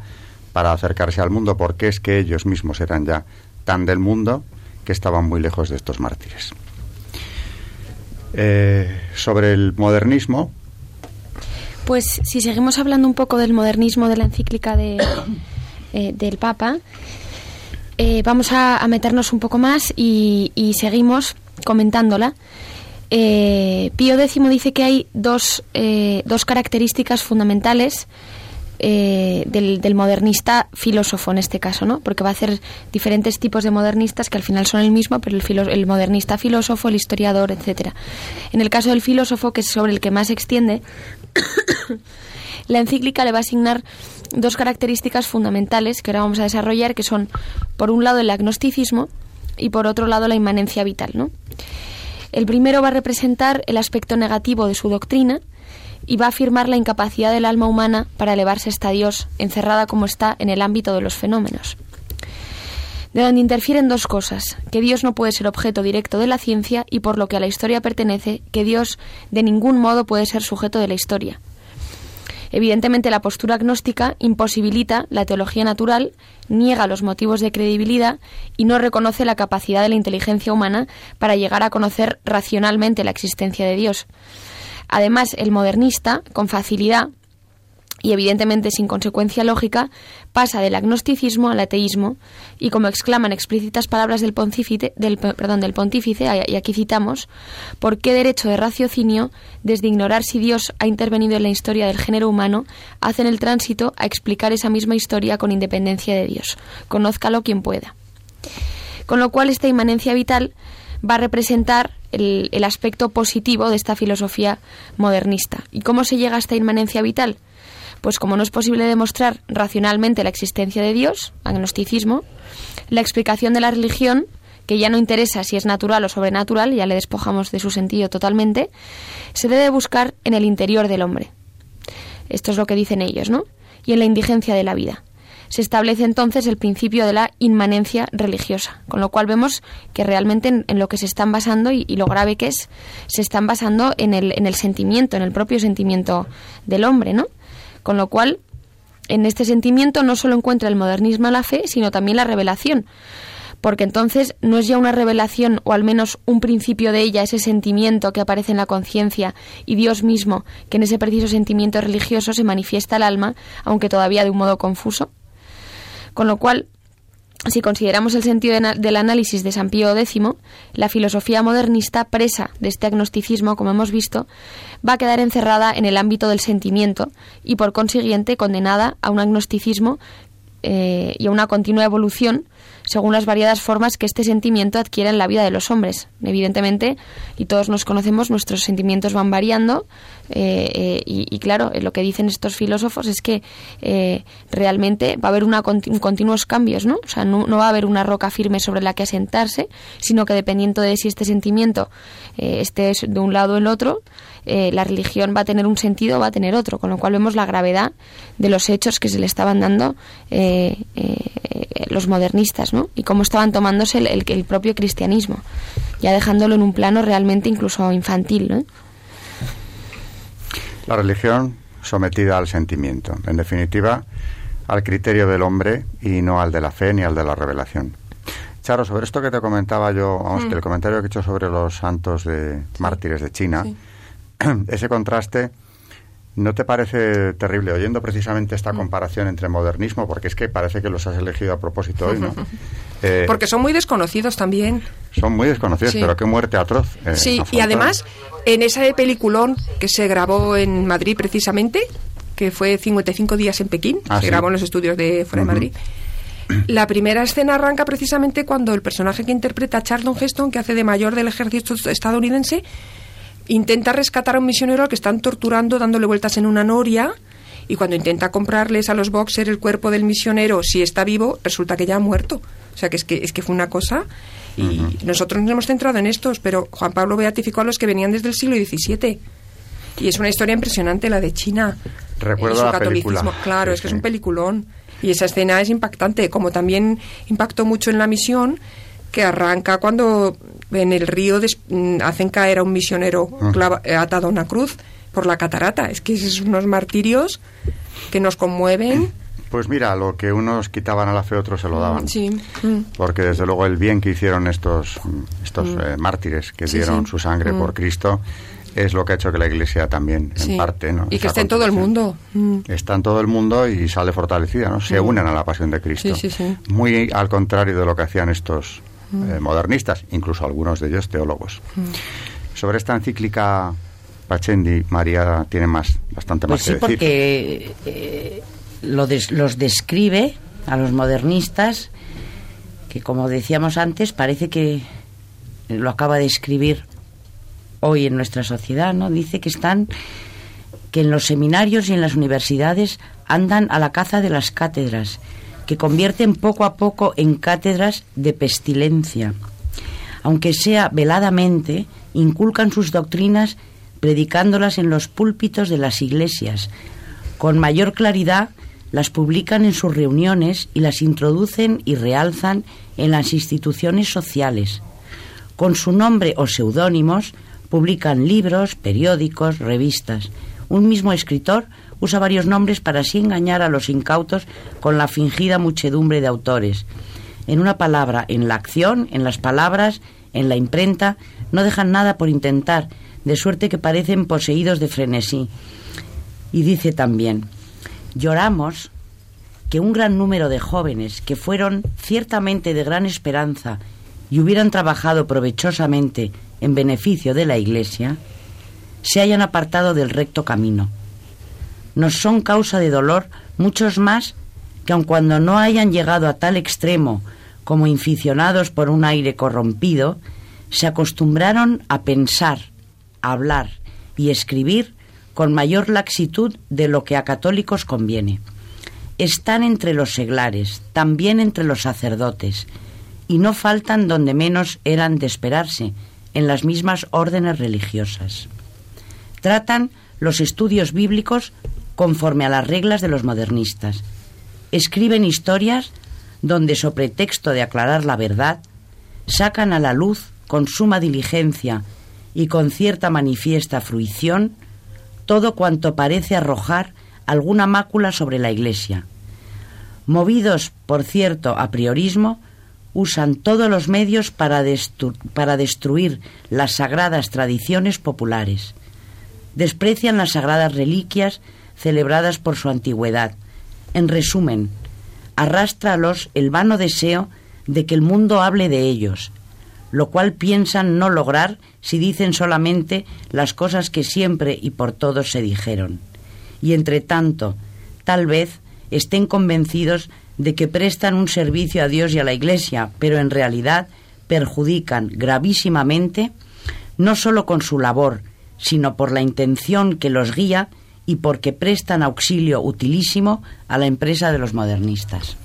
para acercarse al mundo, porque es que ellos mismos eran ya tan del mundo que estaban muy lejos de estos mártires. Eh, sobre el modernismo. Pues si seguimos hablando un poco del modernismo de la encíclica de, [COUGHS] eh, del Papa, eh, vamos a, meternos un poco más y, seguimos comentándola. Pío X dice que hay dos, dos características fundamentales eh, del, modernista filósofo en este caso, ¿no? Porque va a hacer diferentes tipos de modernistas que al final son el mismo, pero el, el modernista filósofo, el historiador, etcétera. En el caso del filósofo, que es sobre el que más se extiende, [COUGHS] la encíclica le va a asignar dos características fundamentales que ahora vamos a desarrollar, que son, por un lado, el agnosticismo y por otro lado, la inmanencia vital, ¿no? El primero va a representar el aspecto negativo de su doctrina y va a afirmar la incapacidad del alma humana para elevarse hasta Dios, encerrada como está en el ámbito de los fenómenos. De donde interfieren dos cosas, que Dios no puede ser objeto directo de la ciencia y por lo que a la historia pertenece, que Dios de ningún modo puede ser sujeto de la historia. Evidentemente la postura agnóstica imposibilita la teología natural, niega los motivos de credibilidad y no reconoce la capacidad de la inteligencia humana para llegar a conocer racionalmente la existencia de Dios. Además, el modernista, con facilidad y evidentemente sin consecuencia lógica, pasa del agnosticismo al ateísmo y como exclaman explícitas palabras del pontífice, del, perdón, del pontífice, y aquí citamos, ¿por qué derecho de raciocinio, desde ignorar si Dios ha intervenido en la historia del género humano, hacen el tránsito a explicar esa misma historia con independencia de Dios? Conózcalo quien pueda. Con lo cual esta inmanencia vital va a representar el, aspecto positivo de esta filosofía modernista. ¿Y cómo se llega a esta inmanencia vital? Pues como no es posible demostrar racionalmente la existencia de Dios, agnosticismo, la explicación de la religión, que ya no interesa si es natural o sobrenatural, ya le despojamos de su sentido totalmente, se debe buscar en el interior del hombre. Esto es lo que dicen ellos, ¿no? Y en la indigencia de la vida se establece entonces el principio de la inmanencia religiosa, con lo cual vemos que realmente en, lo que se están basando y, lo grave que es, se están basando en el, en el sentimiento, en el propio sentimiento del hombre, ¿no? Con lo cual, en este sentimiento no solo encuentra el modernismo la fe, sino también la revelación, porque entonces no es ya una revelación o al menos un principio de ella, ese sentimiento que aparece en la conciencia y Dios mismo, que en ese preciso sentimiento religioso se manifiesta el alma, aunque todavía de un modo confuso, con lo cual, si consideramos el sentido del análisis de San Pío X, la filosofía modernista, presa de este agnosticismo, como hemos visto, va a quedar encerrada en el ámbito del sentimiento y, por consiguiente, condenada a un agnosticismo eh, y a una continua evolución según las variadas formas que este sentimiento adquiere en la vida de los hombres. Evidentemente, y todos nos conocemos, nuestros sentimientos van variando eh, eh, y, claro, lo que dicen estos filósofos es que realmente va a haber una continuos cambios, ¿no? O sea, no, va a haber una roca firme sobre la que asentarse, sino que dependiendo de si este sentimiento esté de un lado o en otro, la religión va a tener un sentido, va a tener otro, con lo cual vemos la gravedad de los hechos que se le estaban dando los modernistas, ¿no? Y cómo estaban tomándose el, el, propio cristianismo, ya dejándolo en un plano realmente incluso infantil, ¿no? La religión sometida al sentimiento, en definitiva, al criterio del hombre y no al de la fe ni al de la revelación. Charo, sobre esto que te comentaba yo, vamos, mm. el comentario que he hecho sobre los santos de mártires de China, [CLEARS THROAT] ese contraste ¿No te parece terrible oyendo precisamente esta mm. comparación entre modernismo? Porque es que parece que los has elegido a propósito hoy, ¿no? [LAUGHS] Eh, porque son muy desconocidos también. Son muy desconocidos, pero qué muerte atroz. Eh, sí, y además, en ese peliculón que se grabó en Madrid precisamente, que fue 55 días en Pekín, ah, se grabó en los estudios de fuera de Madrid. La primera escena arranca precisamente cuando el personaje que interpreta a Charlton Heston, que hace de mayor del ejército estadounidense, intenta rescatar a un misionero al que están torturando dándole vueltas en una noria y cuando intenta comprarles a los boxers el cuerpo del misionero si está vivo resulta que ya ha muerto. O sea que es que es que fue una cosa y nosotros nos hemos centrado en estos pero Juan Pablo beatificó a los que venían desde el siglo XVII y es una historia impresionante la de China. Recuerdo la catolicismo película. claro es que es un peliculón. Y esa escena es impactante, como también impactó mucho en la misión, que arranca cuando en el río mm, hacen caer a un misionero ah. eh, atado a una cruz por la catarata. Es que esos son unos martirios que nos conmueven. Pues mira, lo que unos quitaban a la fe, otros se lo daban. Sí. Mm. Porque desde luego el bien que hicieron estos, estos mm. eh, mártires que dieron su sangre por Cristo es lo que ha hecho que la Iglesia también, en parte, ¿no? Y que esté en todo el mundo. Mm. Está en todo el mundo y sale fortalecida, ¿no? Se mm. unen a la pasión de Cristo. Muy al contrario de lo que hacían estos mm. eh, modernistas, incluso algunos de ellos teólogos. Sobre esta encíclica Pachendi, María tiene más, bastante pues más sí, que decir. porque eh, lo los describe a los modernistas, que como decíamos antes, parece que lo acaba de escribir hoy en nuestra sociedad, ¿no? Dice que están que en los seminarios y en las universidades andan a la caza de las cátedras, que convierten poco a poco en cátedras de pestilencia. Aunque sea veladamente, inculcan sus doctrinas predicándolas en los púlpitos de las iglesias. Con mayor claridad las publican en sus reuniones y las introducen y realzan en las instituciones sociales. Con su nombre o seudónimos Publican libros, periódicos, revistas. Un mismo escritor usa varios nombres para así engañar a los incautos con la fingida muchedumbre de autores. En una palabra, en la acción, en las palabras, en la imprenta, no dejan nada por intentar, de suerte que parecen poseídos de frenesí. Y dice también, lloramos que un gran número de jóvenes que fueron ciertamente de gran esperanza y hubieran trabajado provechosamente en beneficio de la Iglesia, se hayan apartado del recto camino. Nos son causa de dolor muchos más que aun cuando no hayan llegado a tal extremo como inficionados por un aire corrompido, se acostumbraron a pensar, hablar y escribir con mayor laxitud de lo que a católicos conviene. Están entre los seglares, también entre los sacerdotes, y no faltan donde menos eran de esperarse, en las mismas órdenes religiosas. Tratan los estudios bíblicos conforme a las reglas de los modernistas. Escriben historias donde, sobre texto de aclarar la verdad, sacan a la luz con suma diligencia y con cierta manifiesta fruición todo cuanto parece arrojar alguna mácula sobre la Iglesia. Movidos, por cierto, a priorismo, usan todos los medios para, para destruir las sagradas tradiciones populares. Desprecian las sagradas reliquias celebradas por su antigüedad. En resumen, arrástralos el vano deseo de que el mundo hable de ellos, lo cual piensan no lograr si dicen solamente las cosas que siempre y por todos se dijeron. Y entre tanto, tal vez estén convencidos de que prestan un servicio a Dios y a la Iglesia, pero en realidad perjudican gravísimamente no solo con su labor, sino por la intención que los guía y porque prestan auxilio utilísimo a la empresa de los modernistas.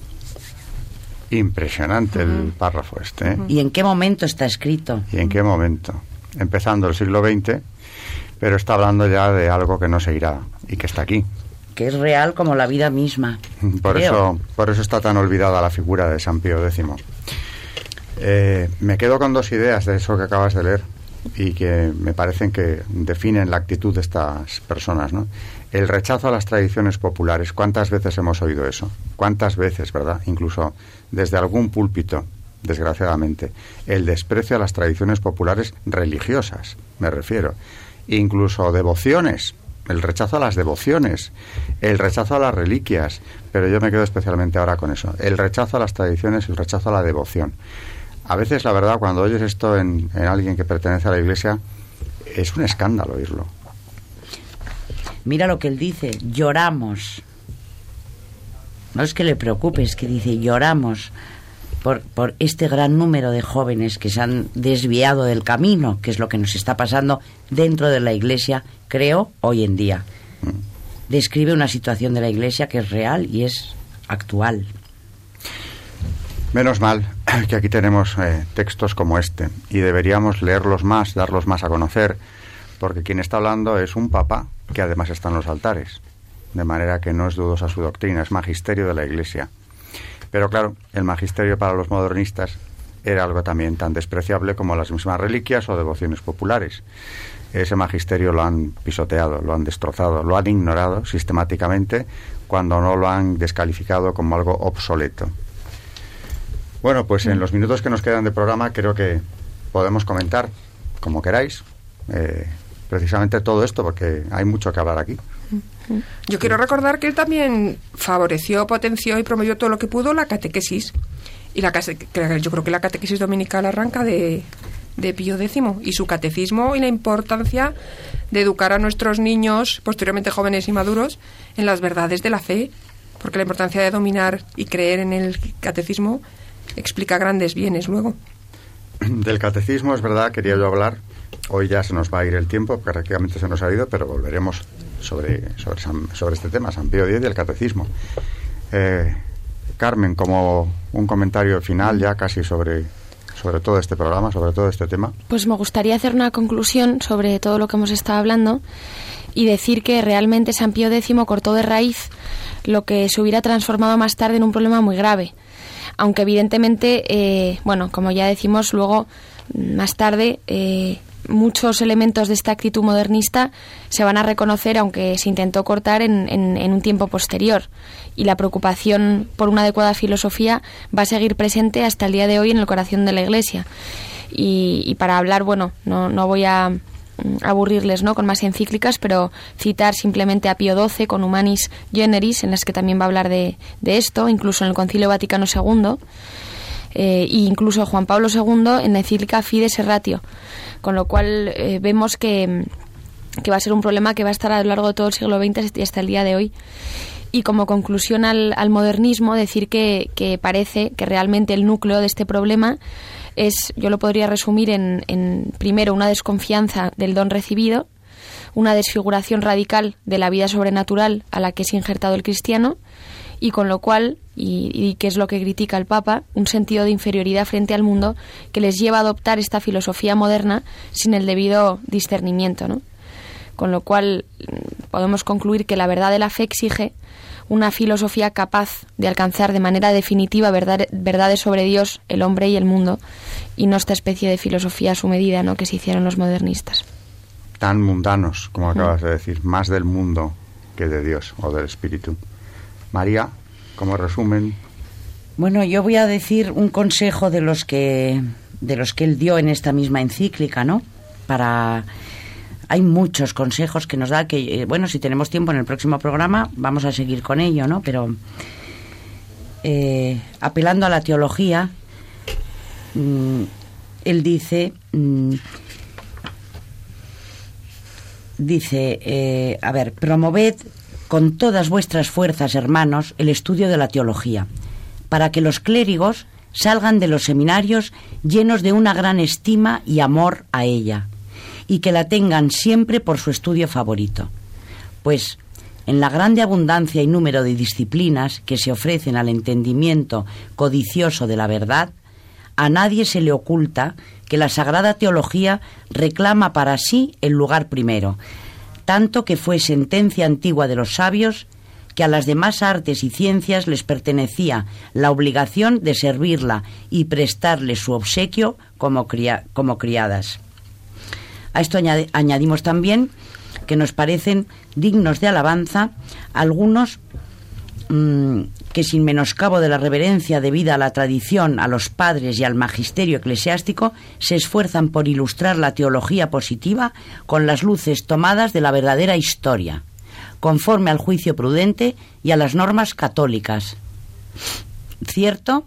Impresionante el párrafo este. ¿eh? ¿Y en qué momento está escrito? ¿Y en qué momento? Empezando el siglo XX, pero está hablando ya de algo que no se irá y que está aquí que es real como la vida misma. [LAUGHS] Por, eso, por eso está tan olvidada la figura de San Pío X. Eh, me quedo con dos ideas de eso que acabas de leer y que me parecen que definen la actitud de estas personas. ¿no? El rechazo a las tradiciones populares. ¿Cuántas veces hemos oído eso? ¿Cuántas veces, verdad? Incluso desde algún púlpito, desgraciadamente. El desprecio a las tradiciones populares religiosas, me refiero. Incluso devociones el rechazo a las devociones, el rechazo a las reliquias, pero yo me quedo especialmente ahora con eso, el rechazo a las tradiciones, el rechazo a la devoción. A veces, la verdad, cuando oyes esto en, alguien que pertenece a la iglesia, es un escándalo oírlo. Mira lo que él dice, lloramos. No es que le preocupe, es que dice, lloramos por, por, este gran número de jóvenes que se han desviado del camino, que es lo que nos está pasando dentro de la Iglesia, creo, hoy en día. Describe una situación de la Iglesia que es real y es actual. Menos mal que aquí tenemos eh, textos como este y deberíamos leerlos más, darlos más a conocer, porque quien está hablando es un papa que además está en los altares. de manera que no es dudosa su doctrina, es magisterio de la Iglesia. Pero claro, el magisterio para los modernistas era algo también tan despreciable como las mismas reliquias o devociones populares. Ese magisterio lo han pisoteado, lo han destrozado, lo han ignorado sistemáticamente cuando no lo han descalificado como algo obsoleto. Bueno, pues en los minutos que nos quedan de programa creo que podemos comentar, como queráis, eh, precisamente todo esto, porque hay mucho que hablar aquí. Yo quiero recordar que él también favoreció, potenció y promovió todo lo que pudo la catequesis. Y la, yo creo que la catequesis dominical arranca de, de Pío X y su catecismo y la importancia de educar a nuestros niños, posteriormente jóvenes y maduros, en las verdades de la fe, porque la importancia de dominar y creer en el catecismo explica grandes bienes luego. [CLEARS THROAT] Del catecismo, es verdad, quería yo hablar. Hoy ya se nos va a ir el tiempo, prácticamente se nos ha ido, pero volveremos sobre, sobre, sobre este tema, San Pío X y el catecismo. Eh, Carmen, como un comentario final ya casi sobre, sobre todo este programa, sobre todo este tema. Pues me gustaría hacer una conclusión sobre todo lo que hemos estado hablando y decir que realmente San Pío X cortó de raíz lo que se hubiera transformado más tarde en un problema muy grave. Aunque evidentemente, eh, bueno, como ya decimos, luego más tarde eh, muchos elementos de esta actitud modernista se van a reconocer, aunque se intentó cortar en, en, un tiempo posterior. Y la preocupación por una adecuada filosofía va a seguir presente hasta el día de hoy en el corazón de la Iglesia. Y, para hablar, bueno, no, no voy a aburrirles ¿no? con más encíclicas, pero citar simplemente a Pío XII con Humanis Generis, en las que también va a hablar de, de esto, incluso en el Concilio Vaticano II, eh, e incluso Juan Pablo II en la encíclica Fides Ratio con lo cual eh, vemos que, va a ser un problema que va a estar a lo largo de todo el siglo XX y hasta el día de hoy. Y como conclusión al, modernismo, decir que, parece que realmente el núcleo de este problema es, yo lo podría resumir en, en, primero, una desconfianza del don recibido, una desfiguración radical de la vida sobrenatural a la que es injertado el cristiano, y con lo cual, y, que es lo que critica el Papa, un sentido de inferioridad frente al mundo que les lleva a adoptar esta filosofía moderna sin el debido discernimiento. ¿no? Con lo cual mm, podemos concluir que la verdad de la fe exige una filosofía capaz de alcanzar de manera definitiva verdades sobre Dios, el hombre y el mundo, y no esta especie de filosofía a su medida ¿no? que se hicieron los modernistas. Tan mundanos, como acabas de decir, más del mundo que de Dios o del Espíritu. María, como resumen. Bueno, yo voy a decir un consejo de los que de los que él dio en esta misma encíclica, ¿no? Para hay muchos consejos que nos da que eh, bueno, si tenemos tiempo en el próximo programa vamos a seguir con ello, ¿no? Pero eh, apelando a la teología, mm, él dice mm, dice, eh, a ver, promoved con todas vuestras fuerzas, hermanos, el estudio de la teología, para que los clérigos salgan de los seminarios llenos de una gran estima y amor a ella, y que la tengan siempre por su estudio favorito. Pues, en la grande abundancia y número de disciplinas que se ofrecen al entendimiento codicioso de la verdad, a nadie se le oculta que la Sagrada Teología reclama para sí el lugar primero, tanto que fue sentencia antigua de los sabios que a las demás artes y ciencias les pertenecía la obligación de servirla y prestarle su obsequio como, como criadas. A esto añadimos también que nos parecen dignos de alabanza algunos mm, que sin menoscabo de la reverencia debida a la tradición, a los padres y al magisterio eclesiástico, se esfuerzan por ilustrar la teología positiva con las luces tomadas de la verdadera historia, conforme al juicio prudente y a las normas católicas. Cierto,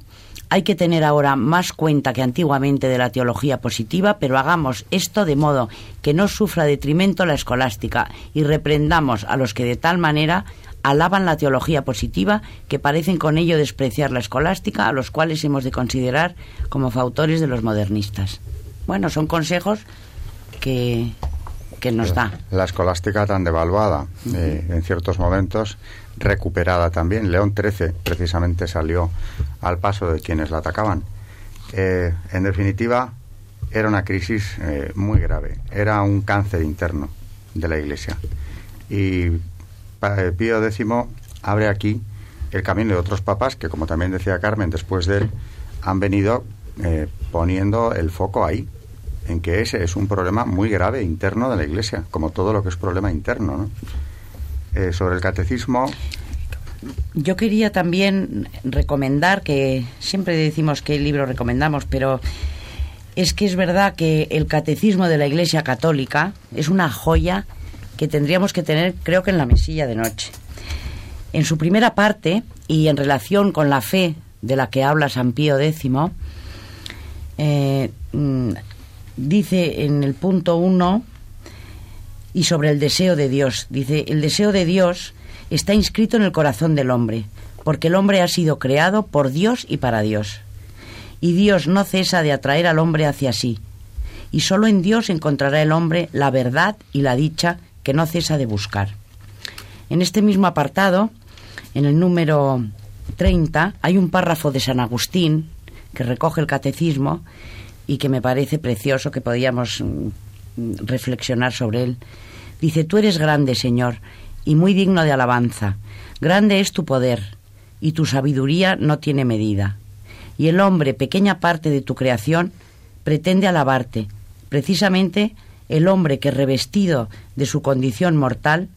hay que tener ahora más cuenta que antiguamente de la teología positiva, pero hagamos esto de modo que no sufra detrimento la escolástica y reprendamos a los que de tal manera alaban la teología positiva, que parecen con ello despreciar la escolástica, a los cuales hemos de considerar como fautores de los modernistas. Bueno, son consejos que, que nos da. La escolástica tan devaluada, eh, en ciertos momentos recuperada también. León XIII precisamente salió al paso de quienes la atacaban. Eh, en definitiva, era una crisis eh, muy grave, era un cáncer interno de la Iglesia. Y eh, Pío X abre aquí el camino de otros papas que, como también decía Carmen, después de él, han venido eh, poniendo el foco ahí, en que ese es un problema muy grave interno de la Iglesia, como todo lo que es problema interno. ¿no? Eh, sobre el catecismo. Yo quería también recomendar, que siempre decimos qué libro recomendamos, pero es que es verdad que el catecismo de la Iglesia Católica es una joya que tendríamos que tener, creo que en la mesilla de noche. En su primera parte, y en relación con la fe de la que habla San Pío X, eh, mm, dice en el punto 1 y sobre el deseo de Dios. Dice, el deseo de Dios está inscrito en el corazón del hombre, porque el hombre ha sido creado por Dios y para Dios. Y Dios no cesa de atraer al hombre hacia sí, y solo en Dios encontrará el hombre la verdad y la dicha que no cesa de buscar. En este mismo apartado, en el número 30, hay un párrafo de San Agustín que recoge el catecismo y que me parece precioso que podíamos mm, reflexionar sobre él. Dice, tú eres grande, Señor, y muy digno de alabanza. Grande es tu poder, y tu sabiduría no tiene medida. Y el hombre, pequeña parte de tu creación, pretende alabarte. Precisamente el hombre que revestido de su condición mortal,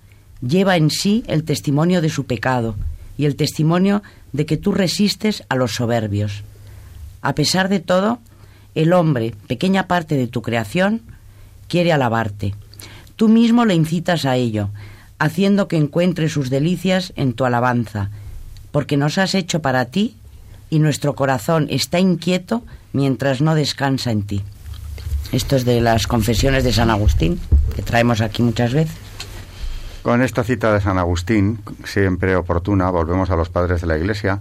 lleva en sí el testimonio de su pecado y el testimonio de que tú resistes a los soberbios. A pesar de todo, el hombre, pequeña parte de tu creación, quiere alabarte. Tú mismo le incitas a ello, haciendo que encuentre sus delicias en tu alabanza, porque nos has hecho para ti y nuestro corazón está inquieto mientras no descansa en ti. Esto es de las confesiones de San Agustín, que traemos aquí muchas veces. Con esta cita de San Agustín, siempre oportuna, volvemos a los padres de la Iglesia,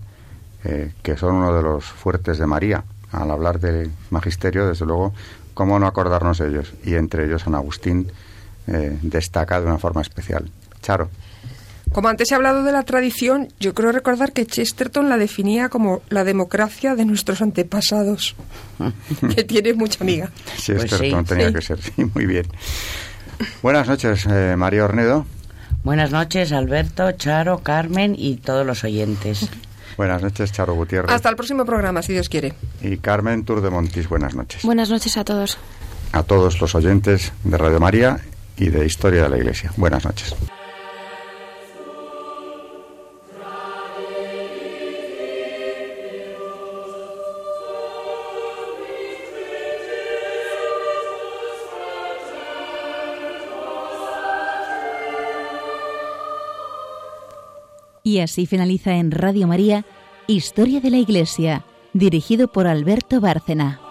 eh, que son uno de los fuertes de María al hablar del magisterio, desde luego, cómo no acordarnos de ellos. Y entre ellos San Agustín eh, destaca de una forma especial. Charo. Como antes he hablado de la tradición, yo creo recordar que Chesterton la definía como la democracia de nuestros antepasados, [LAUGHS] que tiene mucha amiga. Chesterton pues tenía que ser, [LAUGHS] sí, muy bien. Buenas noches, eh, María Ornedo. Buenas noches, Alberto, Charo, Carmen y todos los oyentes. Buenas noches, Charo Gutiérrez. Hasta el próximo programa, si Dios quiere. Y Carmen Tour de Montis, buenas noches. Buenas noches a todos. A todos los oyentes de Radio María y de Historia de la Iglesia. Buenas noches. Y así finaliza en Radio María Historia de la Iglesia, dirigido por Alberto Bárcena.